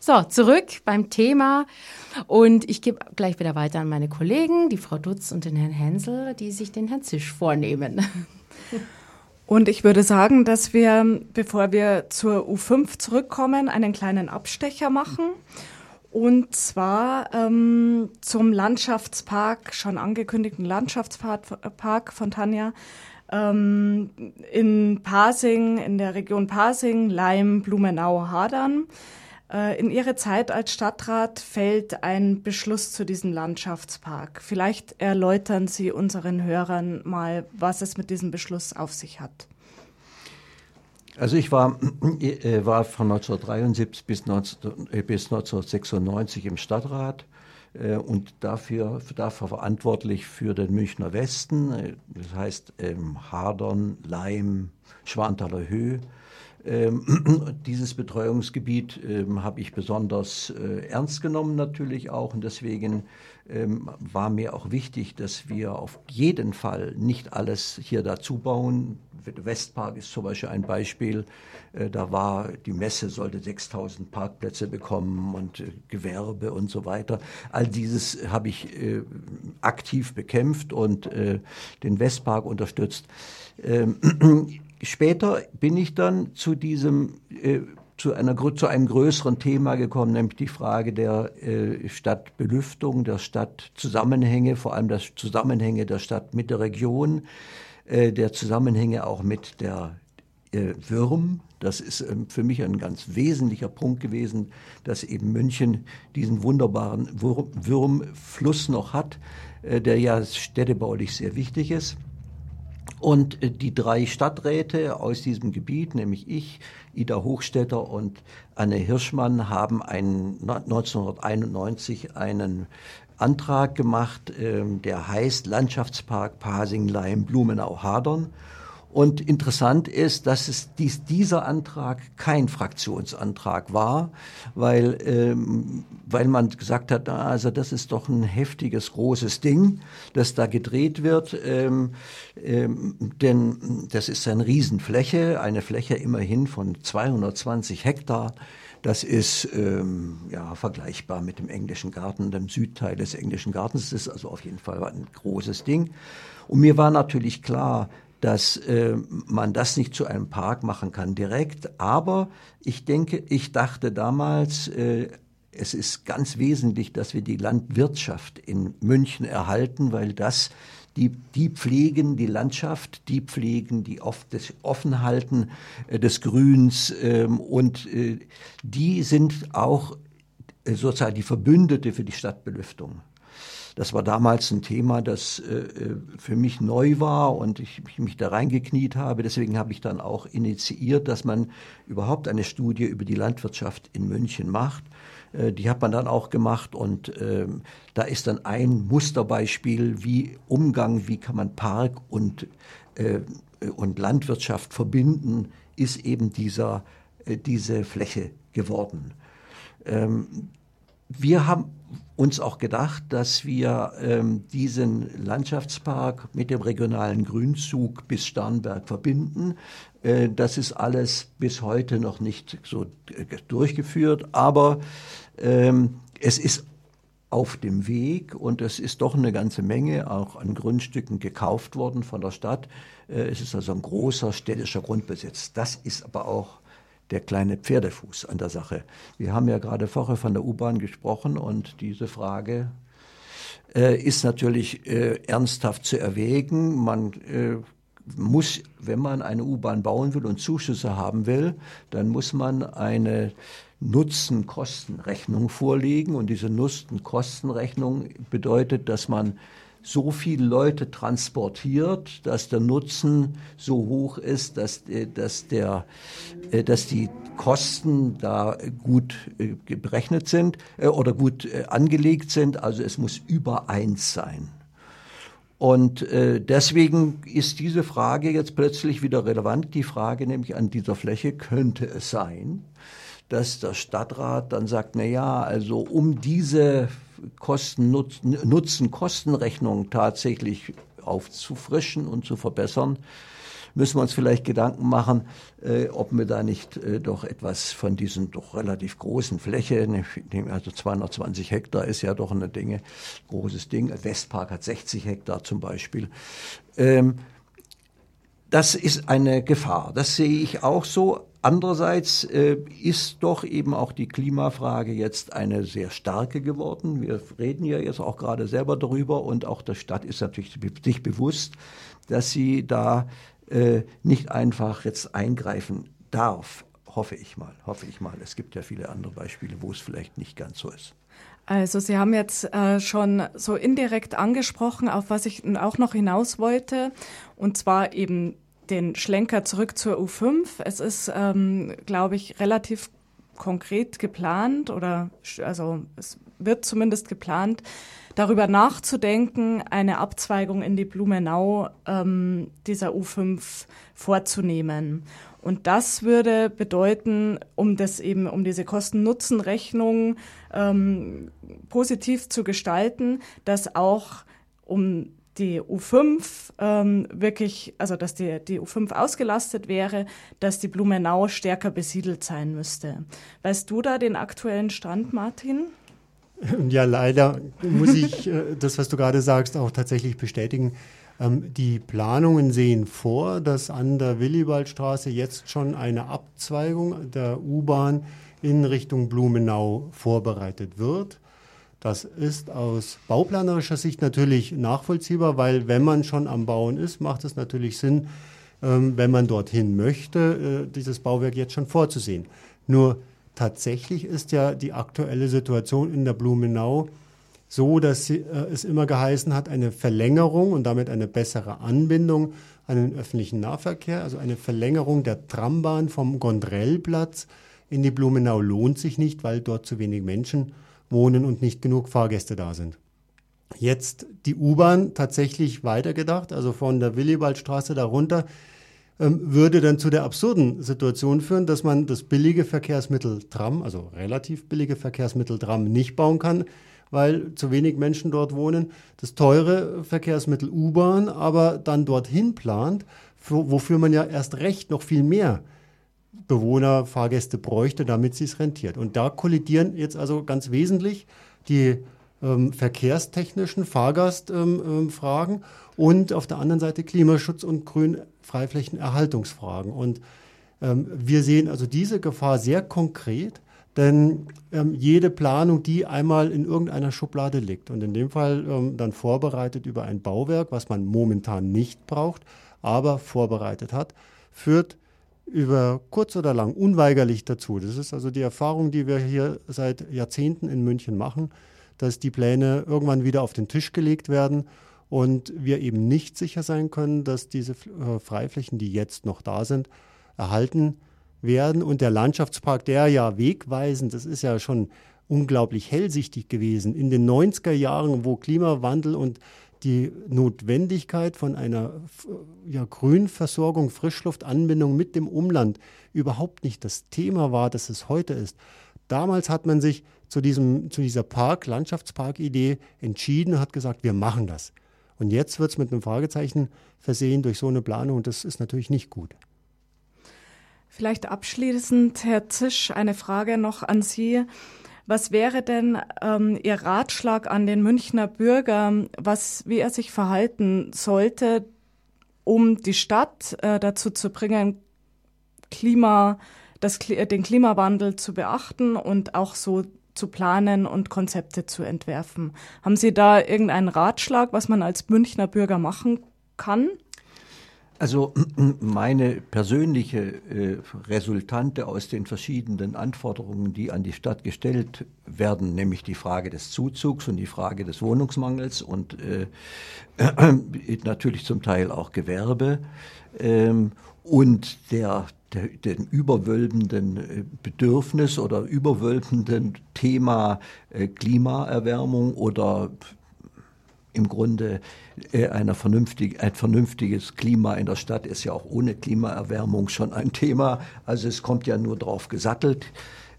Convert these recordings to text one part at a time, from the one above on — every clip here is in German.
So, zurück beim Thema. Und ich gebe gleich wieder weiter an meine Kollegen, die Frau Dutz und den Herrn Hensel, die sich den Herrn Zisch vornehmen. Und ich würde sagen, dass wir, bevor wir zur U5 zurückkommen, einen kleinen Abstecher machen. Und zwar ähm, zum Landschaftspark, schon angekündigten Landschaftspark von Tanja ähm, in Pasing, in der Region Pasing, Leim, Blumenau, Hadern. Äh, in Ihre Zeit als Stadtrat fällt ein Beschluss zu diesem Landschaftspark. Vielleicht erläutern Sie unseren Hörern mal, was es mit diesem Beschluss auf sich hat. Also ich war, äh, war von 1973 bis, 19, äh, bis 1996 im Stadtrat äh, und dafür, dafür verantwortlich für den Münchner Westen, äh, das heißt ähm, Hadern, Leim, Schwanthaler Höhe. Ähm, dieses Betreuungsgebiet ähm, habe ich besonders äh, ernst genommen natürlich auch und deswegen ähm, war mir auch wichtig, dass wir auf jeden Fall nicht alles hier dazu bauen. Westpark ist zum Beispiel ein Beispiel. Äh, da war die Messe sollte 6000 Parkplätze bekommen und äh, Gewerbe und so weiter. All dieses habe ich aktiv bekämpft und den Westpark unterstützt. Später bin ich dann zu diesem äh, zu, einer, zu einem größeren Thema gekommen, nämlich die Frage der äh, Stadtbelüftung, der Stadtzusammenhänge, vor allem der Zusammenhänge der Stadt mit der Region, äh, der Zusammenhänge auch mit der äh, Würm. Das ist ähm, für mich ein ganz wesentlicher Punkt gewesen, dass eben München diesen wunderbaren Würmfluss noch hat, äh, der ja städtebaulich sehr wichtig ist. Und äh, die drei Stadträte aus diesem Gebiet, nämlich ich, Ida Hochstetter und Anne Hirschmann, haben einen, 1991 einen Antrag gemacht, ähm, der heißt Landschaftspark Pasing-Leim-Blumenau-Hadern. Und interessant ist, dass es dies, dieser Antrag kein Fraktionsantrag war, weil, ähm, weil man gesagt hat, also das ist doch ein heftiges, großes Ding, das da gedreht wird. Ähm, ähm, denn das ist eine Riesenfläche, eine Fläche immerhin von 220 Hektar. Das ist ähm, ja vergleichbar mit dem englischen Garten, dem Südteil des englischen Gartens. Das ist also auf jeden Fall ein großes Ding. Und mir war natürlich klar, dass äh, man das nicht zu einem Park machen kann direkt. Aber ich denke, ich dachte damals, äh, es ist ganz wesentlich, dass wir die Landwirtschaft in München erhalten, weil das die, die pflegen die Landschaft, die pflegen die oft das Offenhalten äh, des Grüns ähm, und äh, die sind auch äh, sozusagen die Verbündete für die Stadtbelüftung. Das war damals ein Thema, das äh, äh, für mich neu war und ich, ich mich da reingekniet habe. Deswegen habe ich dann auch initiiert, dass man überhaupt eine Studie über die Landwirtschaft in München macht. Äh, die hat man dann auch gemacht und ähm, da ist dann ein Musterbeispiel, wie Umgang, wie kann man Park und, äh, und Landwirtschaft verbinden, ist eben dieser, äh, diese Fläche geworden. Ähm, wir haben uns auch gedacht, dass wir ähm, diesen Landschaftspark mit dem regionalen Grünzug bis Starnberg verbinden. Äh, das ist alles bis heute noch nicht so äh, durchgeführt, aber ähm, es ist auf dem Weg und es ist doch eine ganze Menge auch an Grundstücken gekauft worden von der Stadt. Äh, es ist also ein großer städtischer Grundbesitz. Das ist aber auch der kleine Pferdefuß an der Sache. Wir haben ja gerade vorher von der U-Bahn gesprochen und diese Frage äh, ist natürlich äh, ernsthaft zu erwägen. Man äh, muss, wenn man eine U-Bahn bauen will und Zuschüsse haben will, dann muss man eine Nutzen-Kostenrechnung vorlegen. Und diese Nutzen-Kostenrechnung bedeutet, dass man so viele Leute transportiert, dass der Nutzen so hoch ist, dass, äh, dass, der, äh, dass die Kosten da gut äh, berechnet sind oder gut angelegt sind. Also es muss über eins sein. Und deswegen ist diese Frage jetzt plötzlich wieder relevant. Die Frage nämlich an dieser Fläche, könnte es sein, dass der Stadtrat dann sagt, na ja, also um diese Kosten-Nutzen-Kostenrechnung tatsächlich aufzufrischen und zu verbessern, müssen wir uns vielleicht Gedanken machen, äh, ob wir da nicht äh, doch etwas von diesen doch relativ großen Fläche, also 220 Hektar ist ja doch eine Dinge, großes Ding. Westpark hat 60 Hektar zum Beispiel. Ähm, das ist eine Gefahr. Das sehe ich auch so. Andererseits äh, ist doch eben auch die Klimafrage jetzt eine sehr starke geworden. Wir reden ja jetzt auch gerade selber darüber und auch der Stadt ist natürlich sich bewusst, dass sie da äh, nicht einfach jetzt eingreifen darf. Hoffe ich mal, hoffe ich mal. Es gibt ja viele andere Beispiele, wo es vielleicht nicht ganz so ist. Also Sie haben jetzt äh, schon so indirekt angesprochen, auf was ich auch noch hinaus wollte, und zwar eben den Schlenker zurück zur U5. Es ist, ähm, glaube ich, relativ konkret geplant oder also es wird zumindest geplant, darüber nachzudenken, eine Abzweigung in die Blumenau ähm, dieser U5 vorzunehmen. Und das würde bedeuten, um das eben, um diese Kosten-Nutzen-Rechnung ähm, positiv zu gestalten, dass auch um die U5 ähm, wirklich, also dass die, die U5 ausgelastet wäre, dass die Blumenau stärker besiedelt sein müsste. Weißt du da den aktuellen Stand, Martin? Ja, leider muss ich äh, das, was du gerade sagst, auch tatsächlich bestätigen. Ähm, die Planungen sehen vor, dass an der Willibaldstraße jetzt schon eine Abzweigung der U-Bahn in Richtung Blumenau vorbereitet wird. Das ist aus bauplanerischer Sicht natürlich nachvollziehbar, weil wenn man schon am Bauen ist, macht es natürlich Sinn, ähm, wenn man dorthin möchte, äh, dieses Bauwerk jetzt schon vorzusehen. Nur tatsächlich ist ja die aktuelle Situation in der Blumenau so, dass äh, es immer geheißen hat, eine Verlängerung und damit eine bessere Anbindung an den öffentlichen Nahverkehr, also eine Verlängerung der Trambahn vom Gondrellplatz in die Blumenau lohnt sich nicht, weil dort zu wenig Menschen wohnen und nicht genug Fahrgäste da sind. Jetzt die U-Bahn tatsächlich weitergedacht, also von der Willibaldstraße darunter, ähm, würde dann zu der absurden Situation führen, dass man das billige Verkehrsmittel Tram, also relativ billige Verkehrsmittel Tram nicht bauen kann, weil zu wenig Menschen dort wohnen, das teure Verkehrsmittel U-Bahn aber dann dorthin plant, wofür man ja erst recht noch viel mehr Bewohner, Fahrgäste bräuchte, damit sie es rentiert. Und da kollidieren jetzt also ganz wesentlich die ähm, verkehrstechnischen Fahrgastfragen ähm, ähm, und auf der anderen Seite Klimaschutz und Grünfreiflächenerhaltungsfragen. Und ähm, wir sehen also diese Gefahr sehr konkret denn ähm, jede Planung, die einmal in irgendeiner Schublade liegt und in dem Fall ähm, dann vorbereitet über ein Bauwerk, was man momentan nicht braucht, aber vorbereitet hat, führt über kurz oder lang unweigerlich dazu. Das ist also die Erfahrung, die wir hier seit Jahrzehnten in München machen, dass die Pläne irgendwann wieder auf den Tisch gelegt werden und wir eben nicht sicher sein können, dass diese äh, Freiflächen, die jetzt noch da sind, erhalten werden. Und der Landschaftspark, der ja wegweisend, das ist ja schon unglaublich hellsichtig gewesen. In den 90er Jahren, wo Klimawandel und die Notwendigkeit von einer ja, Grünversorgung, Frischluftanbindung mit dem Umland überhaupt nicht das Thema war, das es heute ist. Damals hat man sich zu, diesem, zu dieser Park, Landschaftspark-Idee entschieden, hat gesagt, wir machen das. Und jetzt wird es mit einem Fragezeichen versehen durch so eine Planung und das ist natürlich nicht gut. Vielleicht abschließend, Herr Zisch, eine Frage noch an Sie. Was wäre denn ähm, Ihr Ratschlag an den Münchner Bürger, was, wie er sich verhalten sollte, um die Stadt äh, dazu zu bringen, Klima, das, den Klimawandel zu beachten und auch so zu planen und Konzepte zu entwerfen? Haben Sie da irgendeinen Ratschlag, was man als Münchner Bürger machen kann? Also meine persönliche äh, Resultante aus den verschiedenen Anforderungen, die an die Stadt gestellt werden, nämlich die Frage des Zuzugs und die Frage des Wohnungsmangels und äh, äh, natürlich zum Teil auch Gewerbe ähm, und der, der, den überwölbenden äh, Bedürfnis oder überwölbenden Thema äh, Klimaerwärmung oder im Grunde äh, einer vernünftig, ein vernünftiges Klima in der Stadt ist ja auch ohne Klimaerwärmung schon ein Thema. Also es kommt ja nur drauf gesattelt.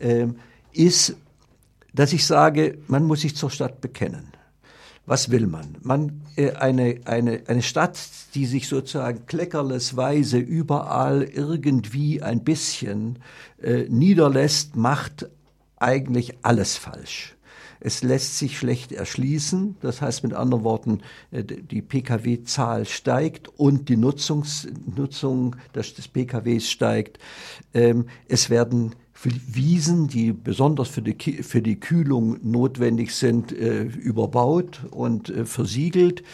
Ähm, ist, dass ich sage, man muss sich zur Stadt bekennen. was will man? Man äh, eine, eine, eine Stadt, die sich sozusagen kleckerlesweise überall irgendwie ein bisschen äh, niederlässt, macht eigentlich alles falsch. Es lässt sich schlecht erschließen. Das heißt mit anderen Worten, äh, die Pkw-Zahl steigt und die Nutzungs Nutzung des, des PKWs steigt. Ähm, es werden Wiesen, die besonders für die, für die Kühlung notwendig sind, äh, überbaut und äh, versiegelt.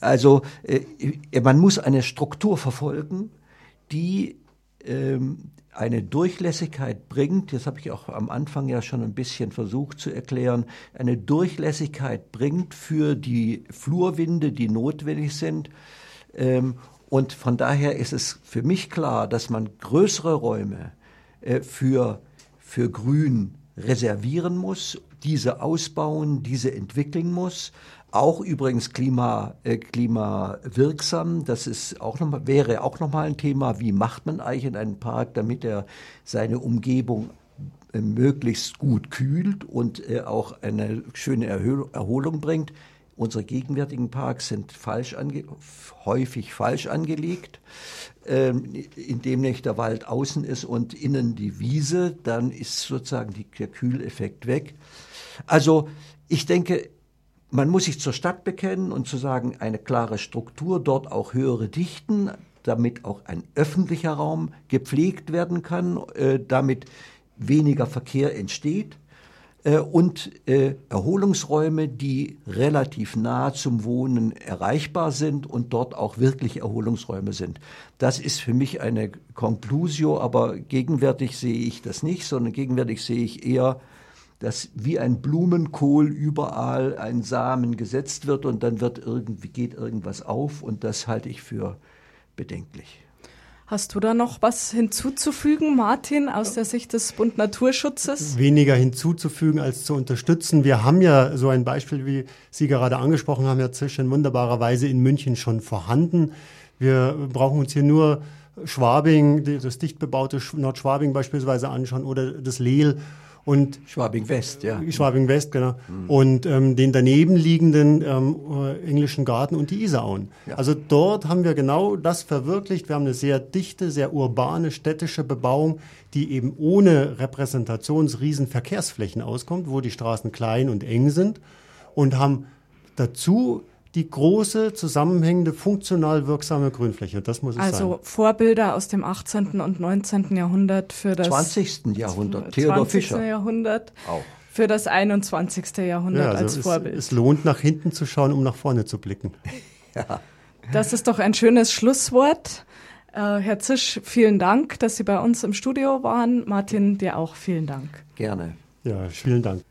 Also man muss eine Struktur verfolgen, die eine Durchlässigkeit bringt, das habe ich auch am Anfang ja schon ein bisschen versucht zu erklären, eine Durchlässigkeit bringt für die Flurwinde, die notwendig sind. Ähm, und von daher ist es für mich klar, dass man größere Räume äh, für für Grün reservieren muss, diese ausbauen, diese entwickeln muss. Auch übrigens Klima, äh, klimawirksam, das ist auch noch mal, wäre auch nochmal ein Thema. Wie macht man eigentlich in einem Park, damit er seine Umgebung äh, möglichst gut kühlt und äh, auch eine schöne Erholung bringt? Unsere gegenwärtigen Parks sind falsch häufig falsch angelegt. Ähm, indem nicht der Wald außen ist und innen die Wiese, dann ist sozusagen die, der Kühleffekt weg. Also ich denke, man muss sich zur Stadt bekennen und zu sagen, eine klare Struktur, dort auch höhere Dichten, damit auch ein öffentlicher Raum gepflegt werden kann, äh, damit weniger Verkehr entsteht. Äh, und äh, Erholungsräume, die relativ nah zum Wohnen erreichbar sind und dort auch wirklich Erholungsräume sind. Das ist für mich eine Conclusio, aber gegenwärtig sehe ich das nicht, sondern gegenwärtig sehe ich eher, dass wie ein Blumenkohl überall ein Samen gesetzt wird und dann wird irgendwie geht irgendwas auf und das halte ich für bedenklich. Hast du da noch was hinzuzufügen, Martin, aus der Sicht des Bund Naturschutzes? Weniger hinzuzufügen als zu unterstützen. Wir haben ja so ein Beispiel, wie Sie gerade angesprochen haben, Herr Zisch, in wunderbarer Weise in München schon vorhanden. Wir brauchen uns hier nur Schwabing, das dicht bebaute Nordschwabing beispielsweise anschauen oder das Lehl und Schwabing West, ja. Schwabing West, genau. Mhm. Und ähm, den daneben liegenden ähm, äh, englischen Garten und die Isarauen. Ja. Also dort haben wir genau das verwirklicht. Wir haben eine sehr dichte, sehr urbane, städtische Bebauung, die eben ohne Repräsentationsriesen Verkehrsflächen auskommt, wo die Straßen klein und eng sind und haben dazu die große, zusammenhängende, funktional wirksame Grünfläche. Das muss es also sein. Also Vorbilder aus dem 18. und 19. Jahrhundert für das 20. Jahrhundert. Theodor 20. Fischer. Jahrhundert. Auch. Für das 21. Jahrhundert ja, also als es, Vorbild. Es lohnt, nach hinten zu schauen, um nach vorne zu blicken. ja. Das ist doch ein schönes Schlusswort. Äh, Herr Zisch, vielen Dank, dass Sie bei uns im Studio waren. Martin, dir auch vielen Dank. Gerne. Ja, vielen Dank.